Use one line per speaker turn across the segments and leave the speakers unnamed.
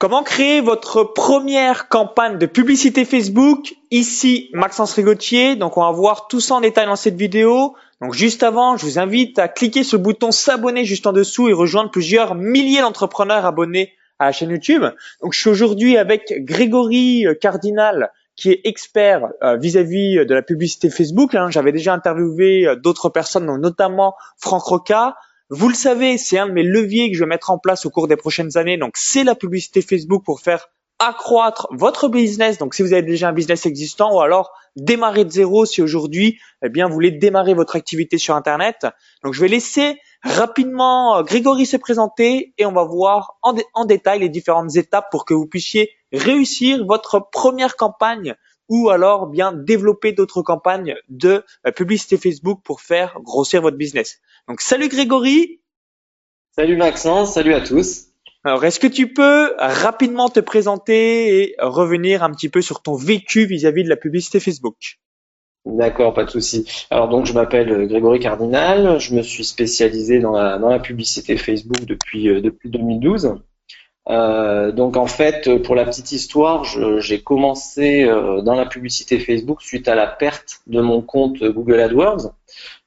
Comment créer votre première campagne de publicité Facebook? Ici, Maxence Rigotier. Donc, on va voir tout ça en détail dans cette vidéo. Donc, juste avant, je vous invite à cliquer sur le bouton s'abonner juste en dessous et rejoindre plusieurs milliers d'entrepreneurs abonnés à la chaîne YouTube. Donc, je suis aujourd'hui avec Grégory Cardinal, qui est expert euh, vis-à-vis de la publicité Facebook. Hein. J'avais déjà interviewé euh, d'autres personnes, notamment Franck Roca. Vous le savez, c'est un de mes leviers que je vais mettre en place au cours des prochaines années. Donc, c'est la publicité Facebook pour faire accroître votre business. Donc, si vous avez déjà un business existant ou alors démarrer de zéro si aujourd'hui, eh bien, vous voulez démarrer votre activité sur Internet. Donc, je vais laisser rapidement euh, Grégory se présenter et on va voir en, en détail les différentes étapes pour que vous puissiez réussir votre première campagne ou alors bien développer d'autres campagnes de euh, publicité Facebook pour faire grossir votre business. Donc salut Grégory.
Salut Maxence, salut à tous.
Alors est-ce que tu peux rapidement te présenter et revenir un petit peu sur ton vécu vis-à-vis de la publicité Facebook?
D'accord, pas de souci. Alors donc je m'appelle Grégory Cardinal, je me suis spécialisé dans la, dans la publicité Facebook depuis, euh, depuis 2012. Euh, donc en fait, pour la petite histoire, j'ai commencé euh, dans la publicité Facebook suite à la perte de mon compte Google AdWords.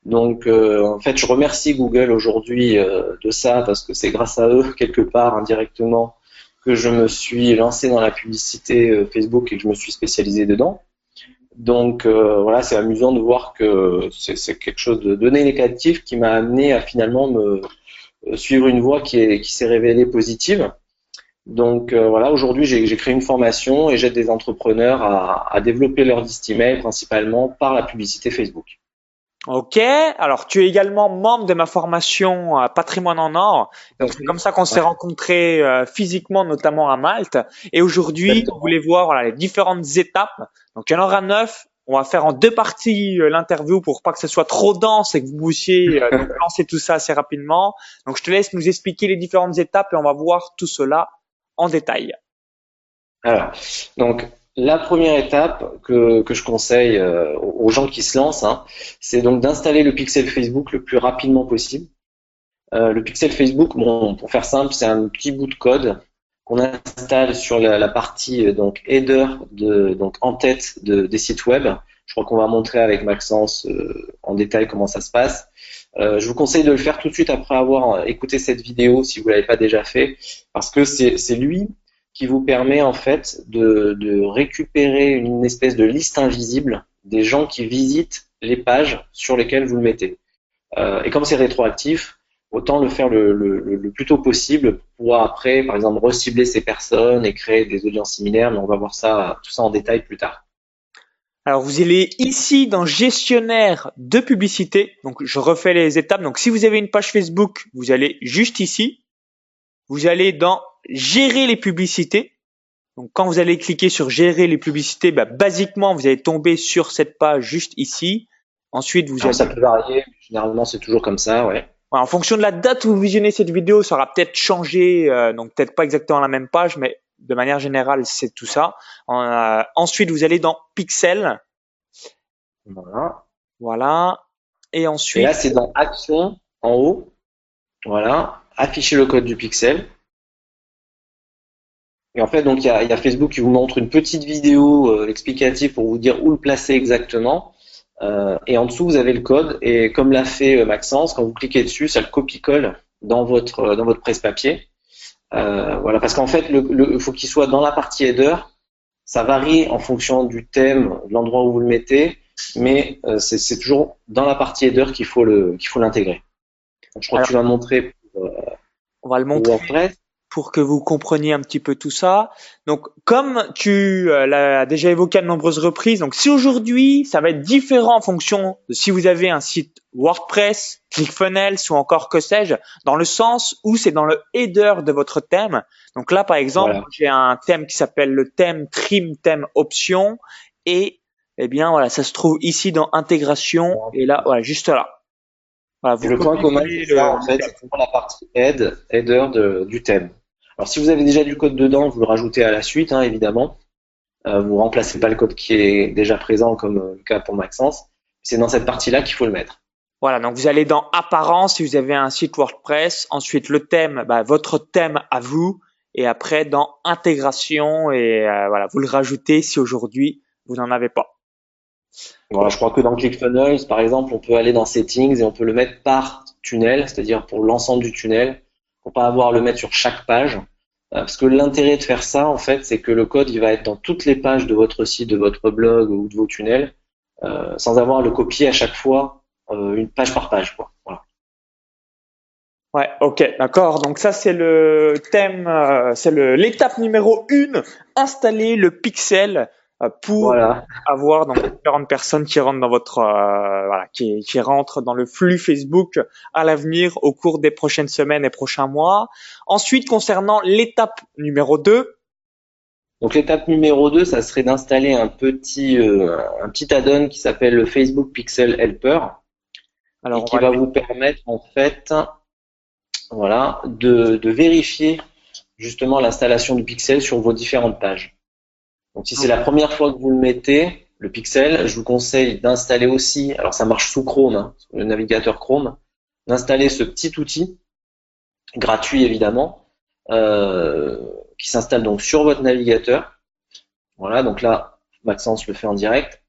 Donc euh, en fait, je remercie Google aujourd'hui de ça parce que c'est grâce à eux quelque part indirectement que je me suis lancé dans la publicité Facebook et que je me suis spécialisé dedans. Donc voilà, c'est amusant de voir que c'est quelque chose de, de négatif qui m'a amené à finalement me suivre une voie qui s'est qui révélée positive. Donc euh, voilà, aujourd'hui j'ai créé une formation et j'aide des entrepreneurs à, développer leur liste email principalement par la publicité Facebook.
Ok, alors tu es également membre de ma formation Patrimoine en or. Donc c'est comme ça qu'on s'est rencontrés euh, physiquement, notamment à Malte. Et aujourd'hui, vous voulez voir voilà, les différentes étapes. Donc il y en aura neuf. On va faire en deux parties euh, l'interview pour pas que ce soit trop dense et que vous puissiez lancer tout ça assez rapidement. Donc je te laisse nous expliquer les différentes étapes et on va voir tout cela en détail
Alors, donc la première étape que, je conseille euh, aux gens qui se lancent, hein, c'est donc d'installer le pixel Facebook le plus rapidement possible. Euh, le pixel Facebook, pour faire simple, c'est un petit bout de code qu'on installe sur la, partie euh, donc header de donc en tête de, des sites web. Je crois qu'on va montrer avec Maxence en détail comment ça se passe. Euh, je vous conseille de le faire tout de suite après avoir écouté cette vidéo si vous l'avez pas déjà fait, parce que c'est lui qui vous permet en fait de, récupérer une espèce de liste invisible des gens qui visitent les pages sur lesquelles vous le mettez. Euh, et comme c'est rétroactif, autant le faire le, le, plus tôt possible pour après, par exemple, recibler ces personnes et créer des audiences similaires, mais on va voir ça, tout ça en détail plus tard.
Alors vous allez ici dans gestionnaire de publicité. Donc je refais les étapes. Donc si vous avez une page Facebook, vous allez juste ici. Vous allez dans gérer les publicités. Donc quand vous allez cliquer sur gérer les publicités, bah, basiquement vous allez tomber sur cette page juste ici. Ensuite vous allez...
Ça peut varier, généralement c'est toujours comme ça, ouais.
En fonction de la date où vous visionnez cette vidéo, ça aura peut-être changé, euh, donc peut-être pas exactement la même page, mais de manière générale, c'est tout ça. Euh, ensuite, vous allez dans Pixel.
Voilà.
Voilà. Et ensuite.
Et là, c'est dans Action en haut. Voilà. Afficher le code du pixel. Et en fait, donc il y a, Facebook qui vous montre une petite vidéo euh, explicative pour vous dire où le placer exactement. Euh, et en dessous, vous avez le code. Et comme l'a fait Maxence, quand vous cliquez dessus, ça le copie-colle dans votre dans votre presse-papier. Euh, voilà, parce qu'en fait, il le, faut qu'il soit dans la partie header. Ça varie en fonction du thème, de l'endroit où vous le mettez, mais euh, c'est toujours dans la partie header qu'il faut le qu'il faut l'intégrer. Je crois que tu vas montrer. Pour, euh,
on va le montrer pour que vous compreniez un petit peu tout ça. Donc, comme tu euh, l'as déjà évoqué à de nombreuses reprises, donc si aujourd'hui, ça va être différent en fonction de si vous avez un site WordPress, ClickFunnels ou encore que sais-je, dans le sens où c'est dans le header de votre thème. Donc là, par exemple, j'ai un thème qui s'appelle le thème trim thème option et eh bien voilà, ça se trouve ici dans intégration et là, voilà, juste là.
Voilà, le point commun, c'est en fait, c'est la partie head, header de, du thème. Alors si vous avez déjà du code dedans, vous le rajoutez à la suite, hein, évidemment. Euh, vous remplacez pas le code qui est déjà présent, comme le cas pour Maxence. C'est dans cette partie-là qu'il faut le mettre.
Voilà, donc vous allez dans Apparence si vous avez un site WordPress. Ensuite, le thème, bah, votre thème à vous. et après dans intégration et euh, voilà, vous le rajoutez si aujourd'hui vous n'en avez pas.
Voilà, je crois que dans ClickFunnels, par exemple, on peut aller dans Settings et on peut le mettre par tunnel, c'est-à-dire pour l'ensemble du tunnel, pour pas avoir le mettre sur chaque page. Euh, parce que l'intérêt de faire ça, en fait, c'est que le code, il va être dans toutes les pages de votre site, de votre blog ou de vos tunnels, euh, sans avoir à le copier à chaque fois, une page par page, quoi. Voilà.
Ouais, ok, d'accord. Donc ça c'est le thème, euh, c'est l'étape numéro une, installer le pixel euh, pour avoir donc différentes personnes qui rentrent dans votre euh, voilà, qui, qui rentrent dans le flux Facebook à l'avenir au cours des prochaines semaines et prochains mois. Ensuite, concernant l'étape numéro 2,
donc l'étape numéro 2, ça serait d'installer un petit euh, un petit add-on qui s'appelle le Facebook Pixel Helper. Alors, et qui va vous permettre en fait voilà de, de vérifier justement l'installation du pixel sur vos différentes pages. Donc si c'est la première fois que vous le mettez, le pixel, je vous conseille d'installer aussi, alors ça marche sous Chrome, hein, le navigateur Chrome, d'installer ce petit outil, gratuit évidemment, euh, qui s'installe donc sur votre navigateur. Voilà, donc là, Maxence le fait en direct.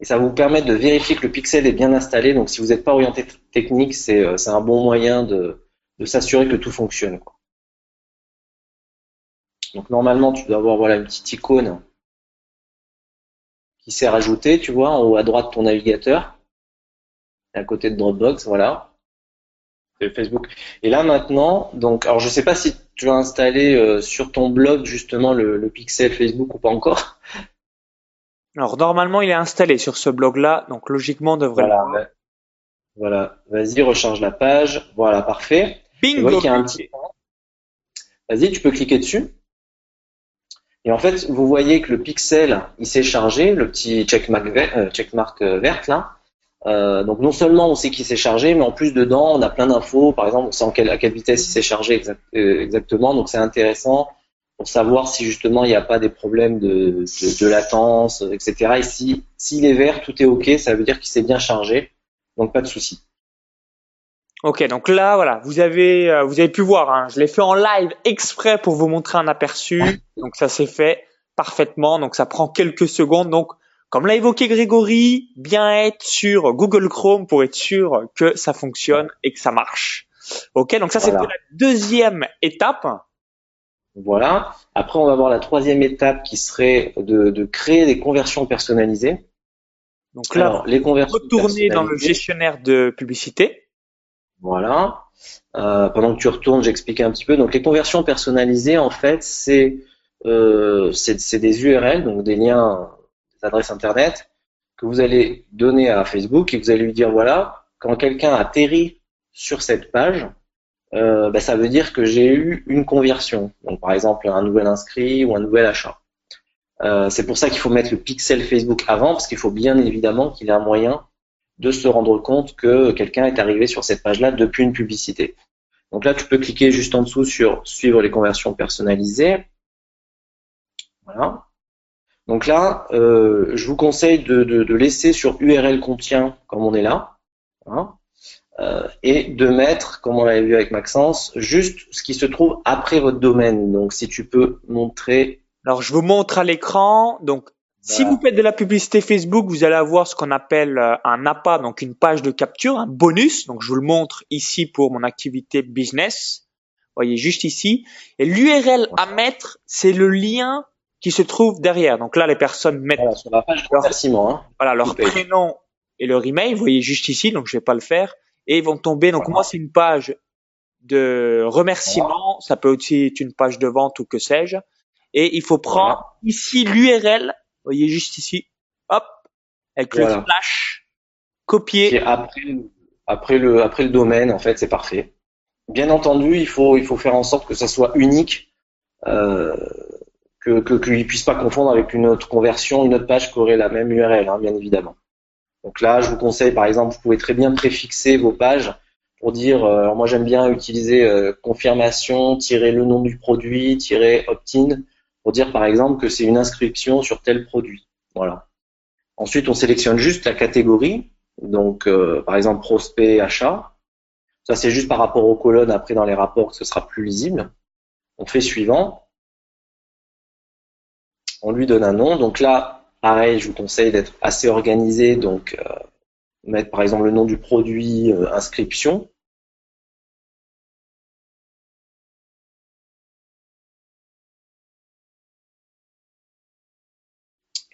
Et ça vous permettre de vérifier que le pixel est bien installé. Donc si vous n'êtes pas orienté technique, c'est euh, un bon moyen de, de s'assurer que tout fonctionne. Quoi. Donc normalement, tu dois avoir voilà une petite icône qui s'est rajoutée, tu vois, en haut à droite de ton navigateur, à côté de Dropbox, voilà. C'est Facebook. Et là maintenant, donc, alors je sais pas si tu as installé euh, sur ton blog justement le, pixel Facebook ou pas encore.
Alors normalement, il est installé sur ce blog-là, donc logiquement, on devrait.
Voilà, voilà. Vas-y, recharge la page. Voilà, parfait.
Bingo.
Vas-y, tu peux cliquer dessus. Et en fait, vous voyez que le pixel, il s'est chargé, le petit checkmark, vert, euh, checkmark euh, verte là. Euh, donc non seulement on sait qu'il s'est chargé, mais en plus dedans on a plein d'infos. Par exemple, on sait en quelle, à quelle vitesse il s'est chargé euh, exactement. Donc c'est intéressant pour savoir si justement il n'y a pas des problèmes de, de, de latence, etc. Et si s'il est vert, tout est ok, ça veut dire qu'il s'est bien chargé. Donc pas de souci.
Ok, donc là, voilà, vous avez, euh, vous avez pu voir, hein, je l'ai fait en live exprès pour vous montrer un aperçu. Donc ça s'est fait parfaitement. Donc ça prend quelques secondes. Donc comme l'a évoqué Grégory, bien être sur Google Chrome pour être sûr que ça fonctionne et que ça marche. Ok, donc ça c'était la deuxième étape.
Voilà. Après, on va voir la troisième étape qui serait de, de créer des conversions personnalisées.
Donc là, les conversions retourner dans le gestionnaire de publicité.
Voilà. Euh, pendant que tu retournes, j'explique un petit peu. Donc les conversions personnalisées, en fait, c'est euh, c'est des URL, donc des liens, des adresses internet que vous allez donner à Facebook et vous allez lui dire voilà, quand quelqu'un atterrit sur cette page, euh, bah, ça veut dire que j'ai eu une conversion. Donc par exemple un nouvel inscrit ou un nouvel achat. Euh, c'est pour ça qu'il faut mettre le pixel Facebook avant, parce qu'il faut bien évidemment qu'il ait un moyen de se rendre compte que quelqu'un est arrivé sur cette page-là depuis une publicité. Donc là, tu peux cliquer juste en dessous sur suivre les conversions personnalisées. Voilà. Donc là, euh, je vous conseille de, laisser sur URL contient, comme on est là, hein, euh, et de mettre, comme on l'avait vu avec Maxence, juste ce qui se trouve après votre domaine. Donc si tu peux montrer.
Alors je vous montre à l'écran. Donc si vous faites de la publicité Facebook, vous allez avoir ce qu'on appelle euh, un APA, donc une page de capture, un bonus. Donc je vous le montre ici pour mon activité business. Vous voyez juste ici. Et l'URL à mettre, c'est le lien qui se trouve derrière. Donc là, les personnes mettent
leur, hein.
voilà, leur prénom et leur email. Vous voyez juste ici, donc je vais pas le faire. Et ils vont tomber. Donc moi, c'est une page de remerciement. Ça peut aussi être une page de vente ou que sais-je. Et il faut prendre ici l'URL voyez juste ici, hop, avec le flash, copier.
après, après le, après le domaine, en fait, c'est parfait. Bien entendu, il faut, il faut faire en sorte que ça soit unique, euh, que qu'il ne puisse pas confondre avec une autre conversion, une autre page qui aurait la même URL, hein, bien évidemment. Donc là, je vous conseille, par exemple, vous pouvez très bien préfixer vos pages pour dire, euh, alors moi j'aime bien utiliser euh, confirmation, tirer le nom du produit, tirer opt-in pour dire par exemple que c'est une inscription sur tel produit. Voilà. Ensuite, on sélectionne juste la catégorie, donc euh, par exemple prospect, achat. Ça c'est juste par rapport aux colonnes après dans les rapports que ce sera plus lisible. on fait suivant. On lui donne un nom. Donc là, pareil, je vous conseille d'être assez organisé. Donc, euh, mettre par exemple le nom du produit, euh, inscription.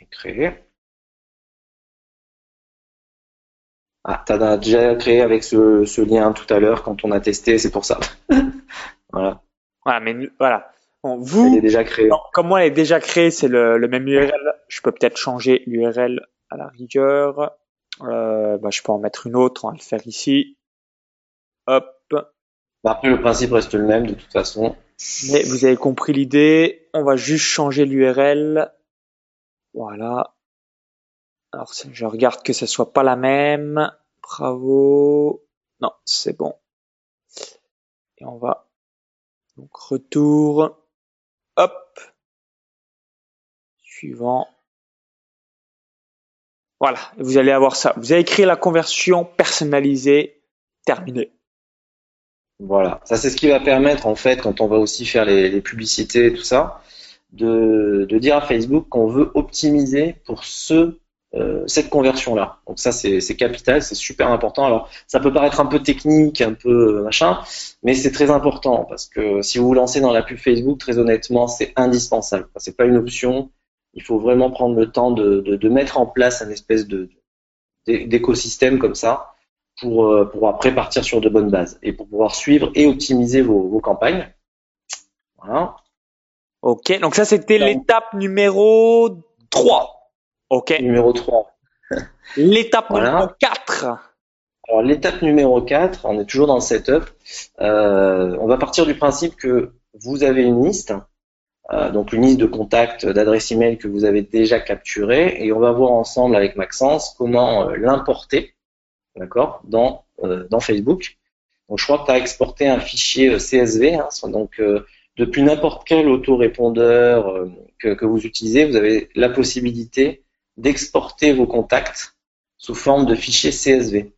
Et créer. Ah, tu as déjà créé avec ce, lien tout à l'heure quand on a testé, c'est pour ça.
voilà. Voilà, mais voilà. Vous,
est déjà créé.
comme moi, elle est déjà créée, c'est le, même URL. Je peux peut-être changer l'URL à la rigueur. Euh, bah, je peux en mettre une autre. On va le faire ici. Hop.
Bah, après, le principe reste le même de toute façon.
Mais vous avez compris l'idée. On va juste changer l'URL. Voilà. Alors, je regarde que ce soit pas la même. Bravo. Non, c'est bon. Et on va donc retour. Hop. Suivant. Voilà, vous allez avoir ça. Vous avez créé la conversion personnalisée terminée.
Voilà, ça c'est ce qui va permettre en fait quand on va aussi faire les, publicités et tout ça, de, de dire à Facebook qu'on veut optimiser pour ce euh, cette conversion-là. Donc ça, c'est capital, c'est super important. Alors, ça peut paraître un peu technique, un peu euh, machin, mais c'est très important parce que si vous vous lancez dans la pub Facebook, très honnêtement, c'est indispensable. C'est pas une option. Il faut vraiment prendre le temps de, de, de mettre en place un espèce de d'écosystème comme ça pour, euh, pour après partir sur de bonnes bases et pour pouvoir suivre et optimiser vos, vos campagnes. Voilà.
Ok, donc ça c'était l'étape numéro 3. Ok.
Numéro 3.
L'étape numéro 4.
Alors l'étape numéro 4, on est toujours dans le setup. Euh, on va partir du principe que vous avez une liste, euh, donc une liste de contacts, d'adresses email que vous avez déjà capturées, et on va voir ensemble avec Maxence comment euh, l'importer, d'accord, dans dans Facebook. Donc je crois que tu as exporté un fichier CSV, hein, donc depuis n'importe quel autorépondeur que, que vous utilisez, vous avez la possibilité d'exporter vos contacts sous forme de fichier CSV.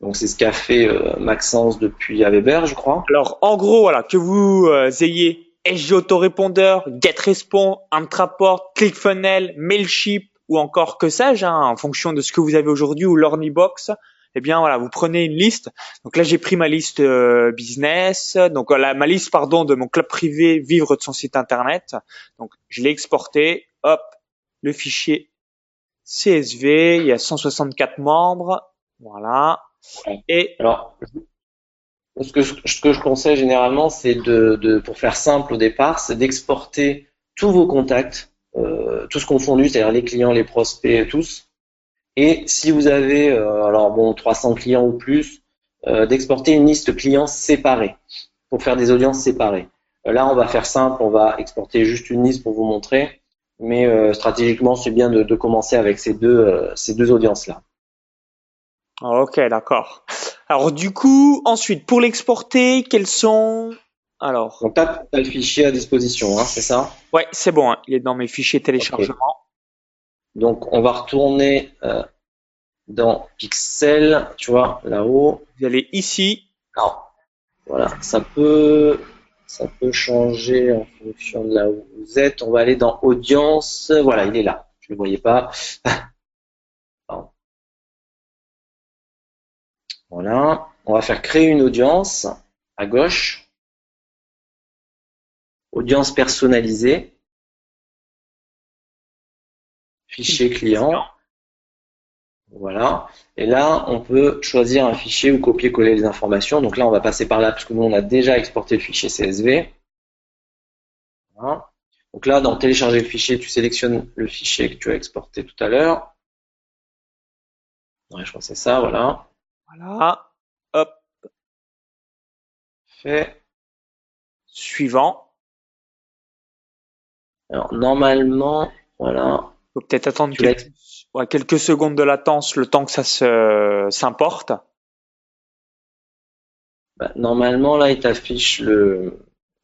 Donc c'est ce qu'a fait euh, Maxence depuis Weber, je crois.
Alors en gros, voilà, que vous euh, ayez SG Autorépondeur, GetRespond, Antraport, ClickFunnels, Mailchimp ou encore que sais-je, hein, en fonction de ce que vous avez aujourd'hui ou l'Ornibox, eh bien voilà, vous prenez une liste. Donc là j'ai pris ma liste euh, business, donc la, ma liste pardon de mon club privé vivre de son site internet. Donc je l'ai exporté, hop, le fichier CSV, il y a 164 membres, voilà.
Et alors, ce que, je, ce que je conseille généralement, c'est de, de, pour faire simple au départ, c'est d'exporter tous vos contacts, euh, tous confondus, c'est-à-dire les clients, les prospects, tous. Et si vous avez, euh, alors bon, 300 clients ou plus, euh, d'exporter une liste clients séparée pour faire des audiences séparées. Euh, là, on va faire simple, on va exporter juste une liste pour vous montrer mais euh, stratégiquement, c'est bien de, commencer avec ces deux, euh, ces deux audiences-là.
Ok, d'accord. Alors du coup, ensuite, pour l'exporter, quels sont alors?
Donc, tu as, le fichier à disposition, hein, c'est ça?
Ouais, c'est bon, hein. il est dans mes fichiers téléchargement.
Donc, on va retourner euh, dans Pixel, tu vois, là-haut.
Vous allez ici.
Alors, voilà, ça peut ça peut changer en fonction de là où vous êtes. On va aller dans audience. Voilà, il est là. Je ne le voyais pas. Voilà. On va faire créer une audience à gauche. Audience personnalisée. Fichier client. Voilà. Et là, on peut choisir un fichier ou copier-coller les informations. Donc là, on va passer par là parce que nous, on a déjà exporté le fichier CSV. Voilà. Donc là, dans télécharger le fichier, tu sélectionnes le fichier que tu as exporté tout à l'heure. Ouais, je crois que c'est ça, voilà.
Voilà. Hop.
Fait.
Suivant.
Alors, normalement, voilà.
Faut peut-être attendre quelques, ouais, quelques secondes de latence, le temps que ça s'importe.
Bah, normalement, là, il t'affiche le,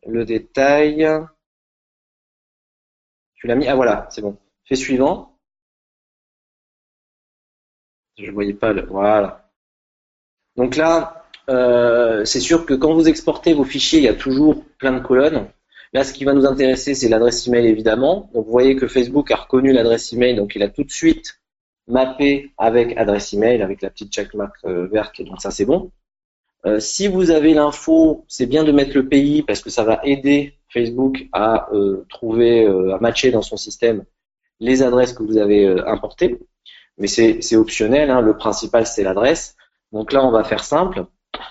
détail. Tu l'as mis? Ah voilà, c'est bon. Fais suivant. Je voyais pas le. Voilà. Donc là, euh, c'est sûr que quand vous exportez vos fichiers, il y a toujours plein de colonnes. Là, ce qui va nous intéresser, c'est l'adresse email évidemment. Donc, vous voyez que Facebook a reconnu l'adresse email, donc il a tout de suite mappé avec adresse email, avec la petite checkmark euh, verte. Donc ça, c'est bon. Euh, si vous avez l'info, c'est bien de mettre le pays parce que ça va aider Facebook à euh, trouver, à matcher dans son système les adresses que vous avez importées. Mais c'est optionnel. Hein. Le principal, c'est l'adresse. Donc là, on va faire simple.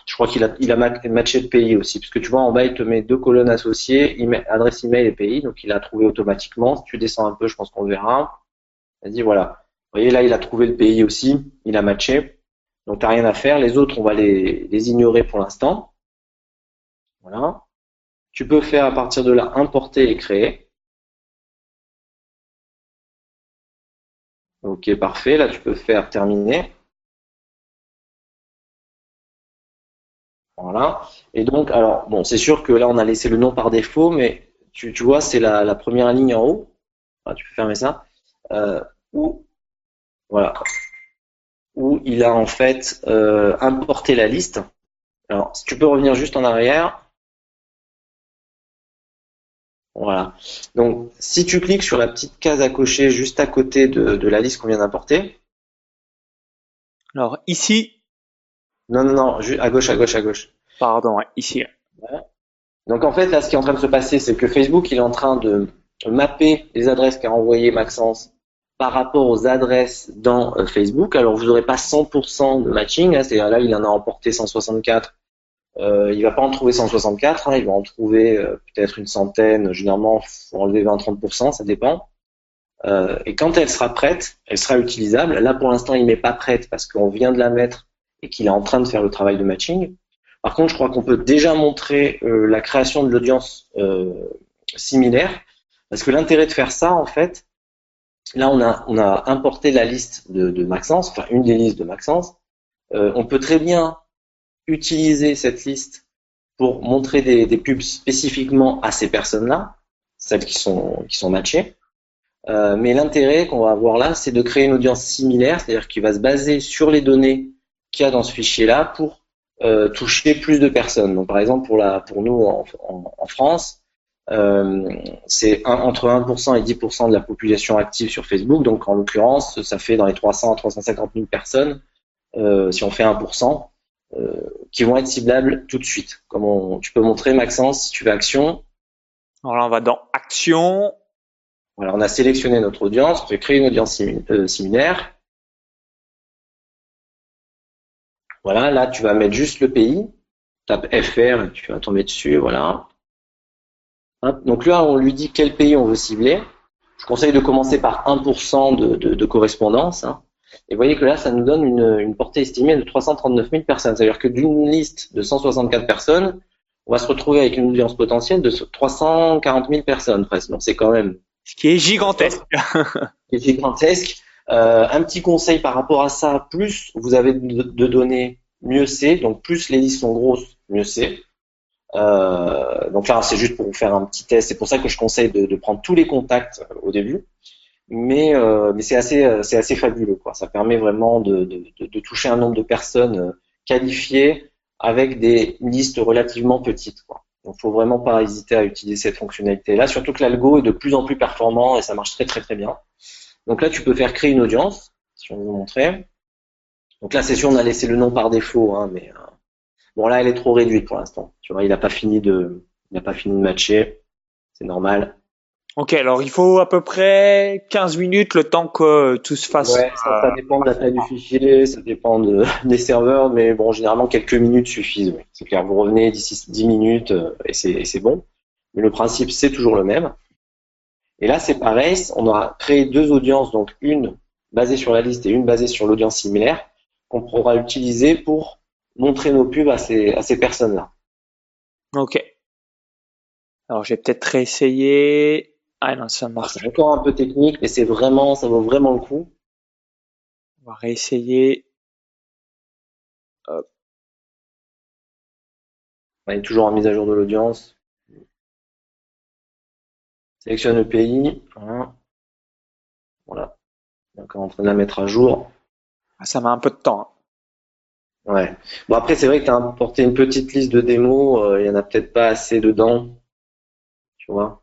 Je crois qu'il a, il a matché le pays aussi, parce que tu vois, en bas, il te met deux colonnes associées, adresse email et pays, donc il a trouvé automatiquement. Si tu descends un peu, je pense qu'on verra. Il dit voilà. Vous voyez, là, il a trouvé le pays aussi, il a matché. Donc, tu n'as rien à faire. Les autres, on va les, ignorer pour l'instant. Voilà. Tu peux faire à partir de là importer et créer. Ok, parfait. Là, tu peux faire terminer. Voilà. Et donc, alors, bon, c'est sûr que là, on a laissé le nom par défaut, mais tu, vois, c'est la, première ligne en haut. tu peux fermer ça. Euh, voilà, où il a en fait euh, importé la liste. Alors, si tu peux revenir juste en arrière. Voilà. Donc, si tu cliques sur la petite case à cocher juste à côté de, de la liste qu'on vient d'importer.
Alors, ici,
non, non, non, à gauche, à gauche, à gauche.
Pardon, ici.
Donc en fait, là, ce qui est en train de se passer, c'est que Facebook, il est en train de mapper les adresses qu'a envoyé Maxence par rapport aux adresses dans euh, Facebook. Alors vous n'aurez pas 100% de matching, hein, c'est-à-dire là, il en a emporté 164. Euh, il va pas en trouver 164, hein, il va en trouver euh, peut-être une centaine. Généralement, faut enlever 20-30%, ça dépend. Euh, et quand elle sera prête, elle sera utilisable. Là, pour l'instant, il n'est pas prête parce qu'on vient de la mettre et qu'il est en train de faire le travail de matching. Par contre, je crois qu'on peut déjà montrer la création de l'audience similaire, parce que l'intérêt de faire ça, en fait, là, on a, importé la liste de, de Maxence, enfin une des listes de Maxence. Euh, on peut très bien utiliser cette liste pour montrer des, pubs spécifiquement à ces personnes-là, celles qui sont, matchées. Euh, mais l'intérêt qu'on va avoir là, c'est de créer une audience similaire, c'est-à-dire qui va se baser sur les données qu'il y a dans ce fichier-là pour euh, toucher plus de personnes. Donc, par exemple, pour, nous en, France, euh, c'est entre 1% et 10% de la population active sur Facebook. Donc, en l'occurrence, ça fait dans les 300 à 350 000 personnes, euh, si on fait 1%, euh, qui vont être ciblables tout de suite. Comme tu peux montrer, Maxence, si tu veux action.
Alors là, on va dans action.
Voilà, on a sélectionné notre audience, on fait créer une audience euh, similaire. Voilà, là, tu vas mettre juste le pays. Tape FR, tu vas tomber dessus, voilà. Donc là, on lui dit quel pays on veut cibler. Je conseille de commencer par 1% de, de, de, correspondance. Hein. Et vous voyez que là, ça nous donne une, une portée estimée de 339 000 personnes. C'est-à-dire que d'une liste de 164 personnes, on va se retrouver avec une audience potentielle de 340 000 personnes presque. Donc c'est quand même...
Ce qui est gigantesque.
Gigantesque. Euh, un petit conseil par rapport à ça, plus vous avez de, données, mieux c'est. Donc plus les listes sont grosses, mieux c'est. Euh, donc là, c'est juste pour vous faire un petit test. C'est pour ça que je conseille de, prendre tous les contacts euh, au début. Mais, mais c'est assez, c'est assez fabuleux. Quoi. Ça permet vraiment de, de, toucher un nombre de personnes qualifiées avec des listes relativement petites. Quoi. Donc, faut vraiment pas hésiter à utiliser cette fonctionnalité-là. Surtout que l'algo est de plus en plus performant et ça marche très très très bien. Donc là, tu peux faire créer une audience, si on veut vous montrer. Donc là, c'est sûr, on a laissé le nom par défaut, hein, mais euh, bon là, elle est trop réduite pour l'instant. Tu vois, il n'a pas fini de, il n'a pas fini de matcher, c'est normal.
Ok, alors il faut à peu près 15 minutes le temps que tout se fasse.
Ouais, ça, dépend de la taille du fichier, ça dépend de, des serveurs, mais bon, généralement quelques minutes suffisent. C'est clair, vous revenez d'ici 10 minutes euh, et c'est bon. Mais le principe, c'est toujours le même. Et là, c'est pareil, on a créé deux audiences, donc une basée sur la liste et une basée sur l'audience similaire, qu'on pourra utiliser pour montrer nos pubs à ces, à ces personnes-là.
Ok. Alors, j'ai peut-être réessayé. Ah non, ça marche.
C'est encore un peu technique, mais c'est vraiment, ça vaut vraiment le coup.
On va réessayer. Hop.
On est toujours en mise à jour de l'audience. Sélectionne le pays. Voilà. voilà. Donc, on est en train de la mettre à jour.
Ah, ça met un peu de temps.
Hein. Ouais. Bon après c'est vrai que tu as importé une petite liste de démos, euh, il y en a peut-être pas assez dedans. tu vois.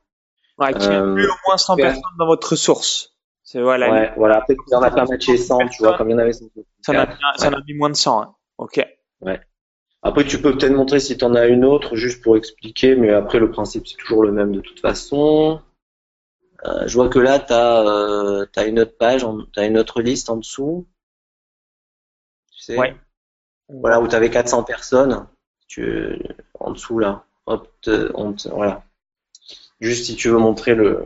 Ouais, qui inclut au moins 100 personnes dans votre ressource.
C'est voilà. Ouais, voilà. Peut-être qu'il n'y en a pas matché 100, tu vois, comme il y en avait. Ça
en a, ça en a mis moins de 100. Hein. Ok.
Ouais. Après, tu peux peut-être montrer si tu en as une autre, juste pour expliquer, mais après, le principe, c'est toujours le même de toute façon. Euh, je vois que là, tu as, euh, une autre page, tu as une autre liste en dessous. Tu sais
ouais.
Voilà, où tu avais 400 personnes. Tu, en dessous, là. Hop, on voilà. Juste si tu veux montrer le,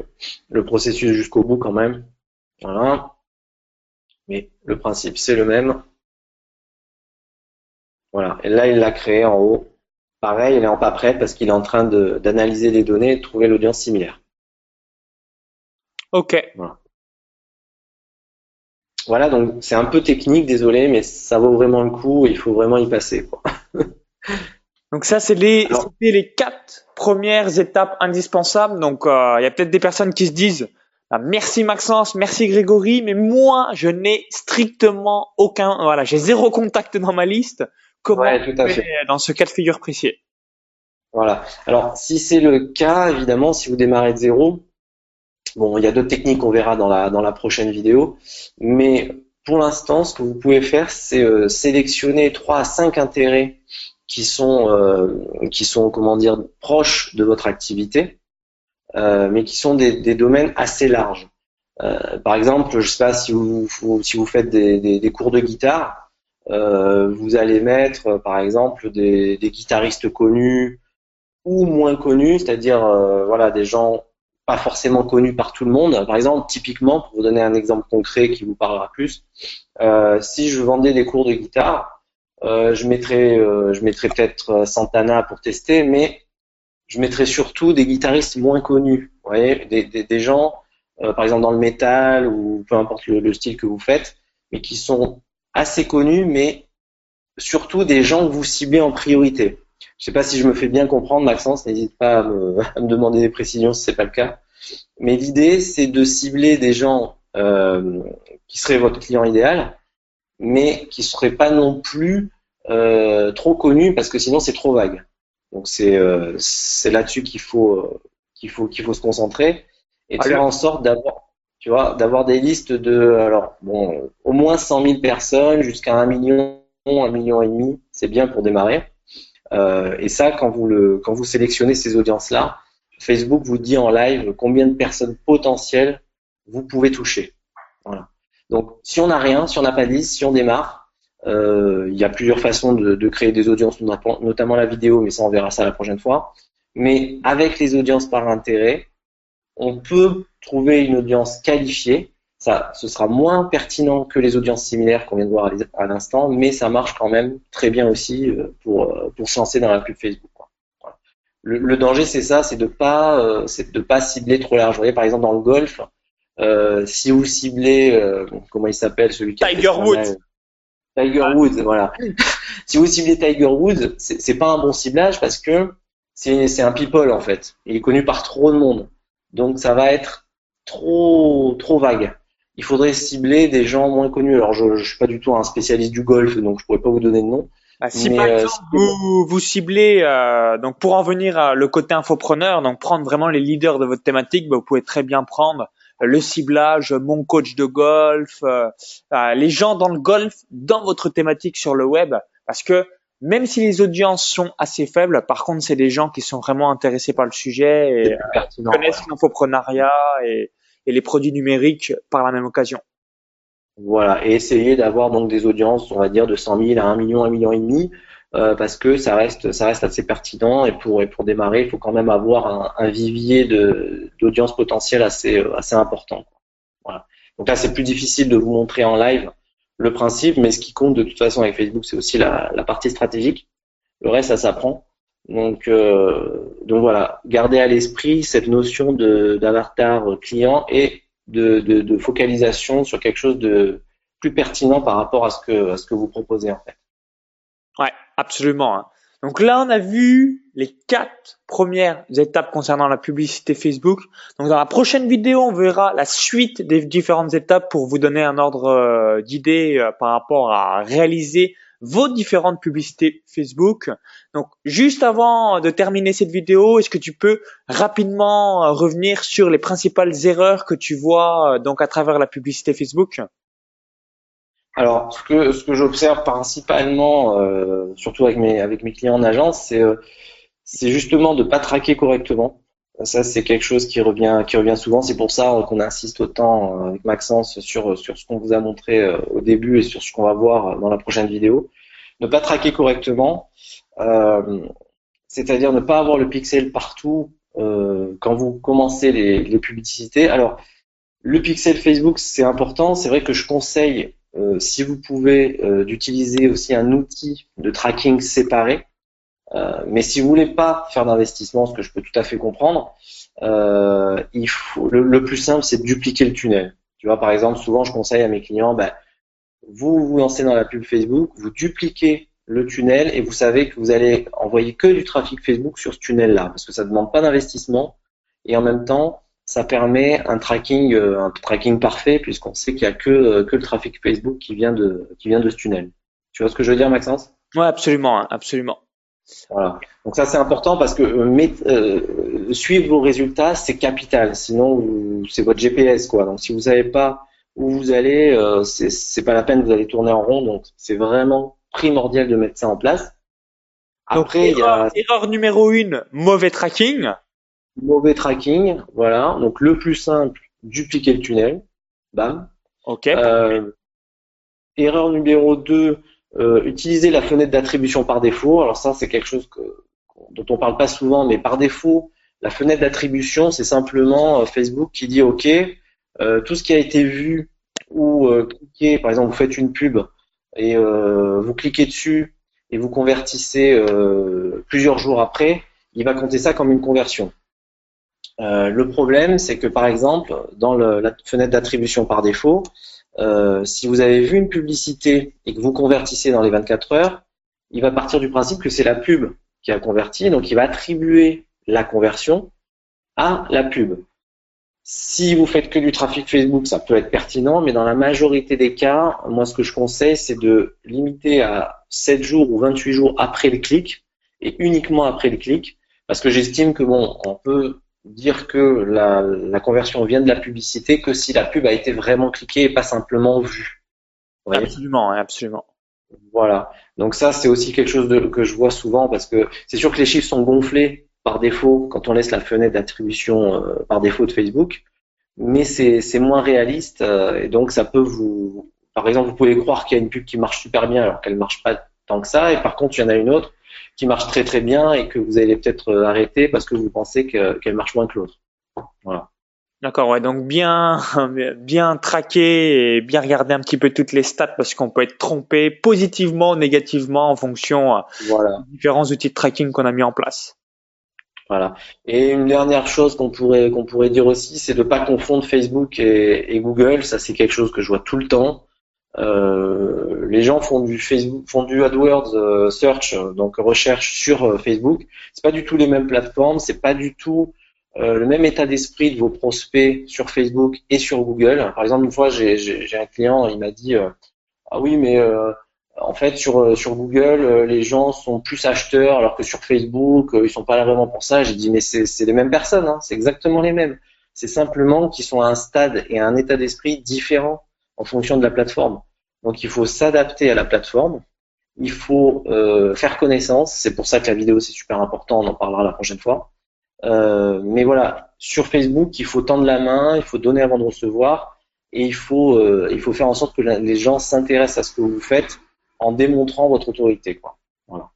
le processus jusqu'au bout quand même. Voilà. Mais le principe, c'est le même. Voilà. Et là, il l'a créé en haut. Pareil, il est en pas prêt parce qu'il est en train d'analyser les données et de trouver l'audience similaire.
Ok.
Voilà. Voilà donc c'est un peu technique, désolé, mais ça vaut vraiment le coup. Il faut vraiment y passer. Quoi.
donc ça, c'est les, les quatre premières étapes indispensables. Donc euh, il y a peut-être des personnes qui se disent ah, merci Maxence, merci Grégory, mais moi je n'ai strictement aucun, voilà, j'ai zéro contact dans ma liste. Comment
ouais, tout à fait.
dans ce cas de figure précis?
Voilà. Alors si c'est le cas, évidemment, si vous démarrez de zéro, bon, il y a d'autres techniques qu'on verra dans la dans la prochaine vidéo, mais pour l'instant, ce que vous pouvez faire, c'est euh, sélectionner trois à cinq intérêts qui sont euh, qui sont comment dire proches de votre activité, euh, mais qui sont des, des domaines assez larges. par exemple, je sais pas si vous, si vous faites des, des, des cours de guitare, euh, vous allez mettre, euh, par exemple, des, guitaristes connus ou moins connus, c'est-à-dire euh, voilà des gens pas forcément connus par tout le monde. Par exemple, typiquement, pour vous donner un exemple concret qui vous parlera plus, euh, si je vendais des cours de guitare, euh, je mettrais, je mettrais peut-être Santana pour tester, mais je mettrais surtout des guitaristes moins connus. Vous voyez, des, des, gens, par exemple dans le métal ou peu importe le, style que vous faites, mais qui sont assez connus, mais surtout des gens que vous ciblez en priorité. Je ne sais pas si je me fais bien comprendre, Maxence, n'hésite pas à me, demander des précisions si c'est pas le cas. Mais l'idée, c'est de cibler des gens euh, qui seraient votre client idéal, mais qui ne seraient pas non plus euh, trop connus parce que sinon c'est trop vague. Donc c'est euh, là-dessus qu'il faut qu'il faut qu'il faut se concentrer et de faire en sorte d'avoir tu vois, d'avoir des listes de, alors bon, au moins 100 000 personnes jusqu'à un million, un million et demi, c'est bien pour démarrer. Euh, et ça, quand vous le, quand vous sélectionnez ces audiences-là, Facebook vous dit en live combien de personnes potentielles vous pouvez toucher. Voilà. Donc, si on n'a rien, si on n'a pas de liste, si on démarre, euh, il y a plusieurs façons de, de, créer des audiences, notamment la vidéo, mais ça on verra ça la prochaine fois. Mais avec les audiences par intérêt, on peut trouver une audience qualifiée. Ça, ce sera moins pertinent que les audiences similaires qu'on vient de voir à l'instant, mais ça marche quand même très bien aussi euh, pour, euh, pour se lancer dans la pub Facebook. Le, danger, c'est ça, c'est de pas, euh, c'est de pas cibler trop large. Vous voyez, par exemple, dans le golf, si vous ciblez, comment il s'appelle, celui qui
Tiger Woods.
Tiger Woods, voilà. si vous ciblez Tiger Woods, c'est pas un bon ciblage parce que c'est un people en fait. Il est connu par trop de monde. Donc ça va être trop trop vague. Il faudrait cibler des gens moins connus. Alors je, je suis pas du tout un spécialiste du golf, donc je pourrais pas vous donner de nom.
Ah, si par euh, vous, vous ciblez, euh, donc pour en venir à le côté infopreneur, donc prendre vraiment les leaders de votre thématique, bah, vous pouvez très bien prendre le ciblage, mon coach de golf, euh, les gens dans le golf, dans votre thématique sur le web, parce que même si les audiences sont assez faibles, par contre, c'est des gens qui sont vraiment intéressés par le sujet et euh, connaissent l'infoprenariat et, et, les produits numériques par la même occasion.
Voilà, et essayer d'avoir donc des audiences, on va dire, de 100 000 à 1 million, 1 million et demi, euh, parce que ça reste, ça reste assez pertinent et pour, et pour démarrer, il faut quand même avoir un, vivier d'audience potentielle assez, assez important. Voilà. Donc là, c'est plus difficile de vous montrer en live le principe, mais ce qui compte de toute façon avec Facebook, c'est aussi la, partie stratégique. Le reste, ça s'apprend. Donc, euh, donc voilà, gardez à l'esprit cette notion d'avatar client et de, focalisation sur quelque chose de plus pertinent par rapport à ce que, vous proposez en fait.
Ouais, absolument. Hein. Donc là, on a vu les quatre premières étapes concernant la publicité Facebook. Donc dans la prochaine vidéo, on verra la suite des différentes étapes pour vous donner un ordre euh, d'idée euh, par rapport à réaliser vos différentes publicités Facebook. Donc, juste avant de terminer cette vidéo, est-ce que tu peux rapidement euh, revenir sur les principales erreurs que tu vois euh, donc à travers la publicité Facebook?
Alors, ce que j'observe principalement, euh, surtout avec mes avec mes clients en agence, c'est c'est justement de pas traquer correctement. Ça, c'est quelque chose qui revient, qui revient souvent. C'est pour ça qu'on insiste autant euh, avec Maxence sur, sur ce qu'on vous a montré euh, au début et sur ce qu'on va voir dans la prochaine vidéo. Ne pas traquer correctement, euh, c'est-à-dire ne pas avoir le pixel partout euh, quand vous commencez les, publicités. Alors, le pixel Facebook, c'est important. C'est vrai que je conseille, euh, si vous pouvez, d'utiliser aussi un outil de tracking séparé. Euh, mais si vous voulez pas faire d'investissement, ce que je peux tout à fait comprendre, euh, le, plus simple, c'est de dupliquer le tunnel. Tu vois, par exemple, souvent je conseille à mes clients, ben, vous vous lancez dans la pub Facebook, vous dupliquez le tunnel et vous savez que vous allez envoyer que du trafic Facebook sur ce tunnel-là, parce que ça ne demande pas d'investissement et en même temps, ça permet un tracking, euh, un tracking parfait puisqu'on sait qu'il y a que que le trafic Facebook qui vient de qui vient de ce tunnel. Tu vois ce que je veux dire, Maxence?
Ouais, absolument, hein, absolument.
Voilà. Donc ça c'est important parce que euh, euh, suivre vos résultats c'est capital. Sinon c'est votre GPS quoi. Donc si vous savez pas où vous allez, euh, c'est pas la peine vous allez tourner en rond. Donc c'est vraiment primordial de mettre ça en place.
Après il y a erreur numéro une, mauvais tracking.
Mauvais tracking, voilà. Donc le plus simple, dupliquer le tunnel. Bam.
Ok.
Euh, erreur numéro 2, euh, utiliser la fenêtre d'attribution par défaut. Alors ça, c'est quelque chose que, dont on parle pas souvent, mais par défaut, la fenêtre d'attribution, c'est simplement euh, Facebook qui dit OK, euh, tout ce qui a été vu ou euh, cliqué, par exemple, vous faites une pub et vous cliquez dessus et vous convertissez plusieurs jours après, il va compter ça comme une conversion. le problème, c'est que par exemple, dans la fenêtre d'attribution par défaut, euh, si vous avez vu une publicité et que vous convertissez dans les 24 heures, il va partir du principe que c'est la pub qui a converti, donc il va attribuer la conversion à la pub. Si vous faites que du trafic Facebook, ça peut être pertinent, mais dans la majorité des cas, moi ce que je conseille, c'est de limiter à 7 jours ou 28 jours après le clic et uniquement après le clic, parce que j'estime que bon, on peut dire que la, conversion vient de la publicité que si la pub a été vraiment cliquée et pas simplement vue.
Absolument, absolument.
Voilà. Donc ça, c'est aussi quelque chose de, que je vois souvent parce que c'est sûr que les chiffres sont gonflés par défaut quand on laisse la fenêtre d'attribution euh, par défaut de Facebook, mais c'est moins réaliste euh, et donc ça peut vous, par exemple, vous pouvez croire qu'il y a une pub qui marche super bien alors qu'elle marche pas tant que ça et par contre il y en a une autre qui marche très très bien et que vous allez peut-être euh, arrêter parce que vous pensez qu'elle marche moins que l'autre. Voilà.
D'accord, ouais, donc bien, bien traquer et bien regarder un petit peu toutes les stats parce qu'on peut être trompé positivement, ou négativement en fonction euh, voilà. des différents outils de tracking qu'on a mis en place.
Voilà. Et une dernière chose qu'on pourrait qu'on pourrait dire aussi, c'est de pas confondre Facebook et, et Google. Ça, c'est quelque chose que je vois tout le temps. Euh, les gens font du Facebook, font du AdWords euh, search, donc recherche sur euh, Facebook. C'est pas du tout les mêmes plateformes, c'est pas du tout le même état d'esprit de vos prospects sur Facebook et sur Google. Par exemple, une fois, j'ai un client, il m'a dit ah oui, mais en fait sur sur Google, les gens sont plus acheteurs, alors que sur Facebook, ils sont pas là vraiment pour ça. J'ai dit mais c'est les mêmes personnes, hein, c'est exactement les mêmes. C'est simplement qu'ils sont à un stade et à un état d'esprit différent en fonction de la plateforme. Donc il faut s'adapter à la plateforme, il faut euh, faire connaissance, c'est pour ça que la vidéo c'est super important, on en parlera la prochaine fois. Euh, mais voilà, sur Facebook, il faut tendre la main, il faut donner avant de recevoir, et il faut, euh, il faut faire en sorte que les gens s'intéressent à ce que vous faites en démontrant votre autorité. Quoi. Voilà.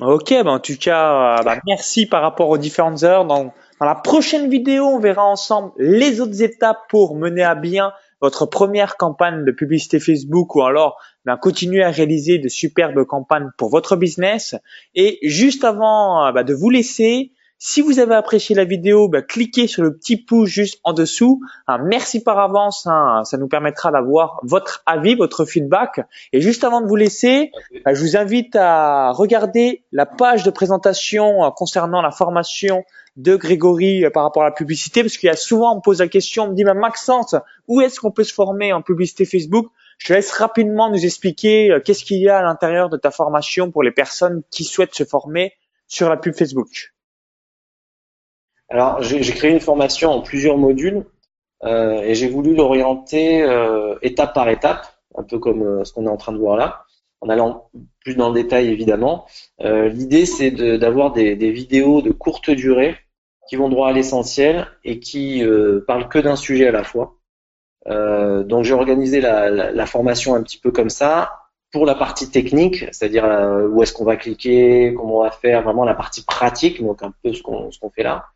Ok, ben en tout cas, bah, merci par rapport aux différentes heures. Dans la prochaine vidéo, on verra ensemble les autres étapes pour mener à bien votre première campagne de publicité Facebook ou alors ben, continuer à réaliser de superbes campagnes pour votre business. Et juste avant euh, ben, de vous laisser, si vous avez apprécié la vidéo, ben, cliquez sur le petit pouce juste en dessous. Merci par avance, hein, ça nous permettra d'avoir votre avis, votre feedback. Et juste avant de vous laisser, je vous invite à regarder la page de présentation euh, concernant la formation de Grégory euh, par rapport à la publicité, parce qu'il y a souvent, on me pose la question, on me dit, Maxence, où est-ce qu'on peut se former en publicité Facebook? Je te laisse rapidement nous expliquer qu'est-ce qu'il y a à l'intérieur de ta formation pour les personnes qui souhaitent se former sur la pub Facebook.
Alors, j'ai créé une formation en plusieurs modules euh, et j'ai voulu l'orienter euh, étape par étape, un peu comme euh, ce qu'on est en train de voir là, en allant plus dans le détail évidemment. L'idée, c'est d'avoir des, des, vidéos de courte durée qui vont droit à l'essentiel et qui parlent que d'un sujet à la fois. donc, j'ai organisé la, la, la, formation un petit peu comme ça. Pour la partie technique, c'est-à-dire où est-ce qu'on va cliquer, comment on va faire, vraiment la partie pratique, donc un peu ce qu'on fait là.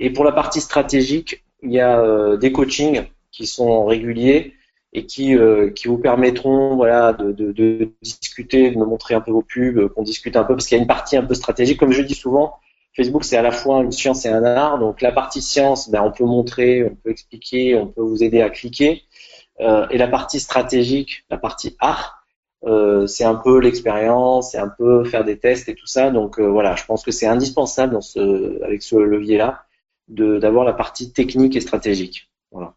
Et pour la partie stratégique, il y a euh, des coachings qui sont réguliers et qui, euh, qui vous permettront voilà, de, discuter, de me montrer un peu vos pubs, qu'on discute un peu, parce qu'il y a une partie un peu stratégique. Comme je dis souvent, Facebook, c'est à la fois une science et un art. Donc la partie science, ben, on peut montrer, on peut expliquer, on peut vous aider à cliquer. Euh, et la partie stratégique, la partie art, euh, c'est un peu l'expérience, c'est un peu faire des tests et tout ça. Donc euh, voilà, je pense que c'est indispensable avec ce levier-là d'avoir la partie technique et stratégique. Voilà.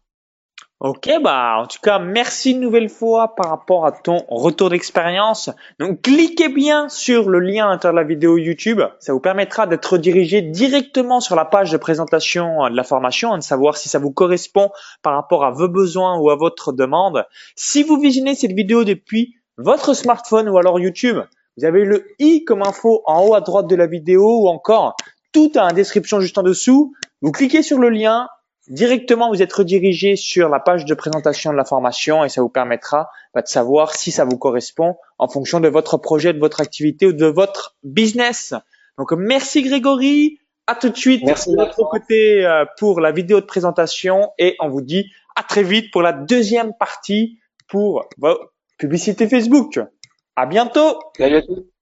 Ok, bah en tout cas, merci une nouvelle fois par rapport à ton retour d'expérience. Donc cliquez bien sur le lien à l'intérieur de la vidéo YouTube. Ça vous permettra d'être dirigé directement sur la page de présentation de la formation, de savoir si ça vous correspond par rapport à vos besoins ou à votre demande. Si vous visionnez cette vidéo depuis votre smartphone ou alors YouTube, vous avez le i comme info en haut à droite de la vidéo ou encore tout a une description juste en dessous. Vous cliquez sur le lien, directement vous êtes redirigé sur la page de présentation de la formation et ça vous permettra bah, de savoir si ça vous correspond en fonction de votre projet, de votre activité ou de votre business. Donc merci Grégory, à tout de suite
merci
de notre côté euh, pour la vidéo de présentation et on vous dit à très vite pour la deuxième partie pour vos publicités Facebook. À bientôt.
Salut à tous.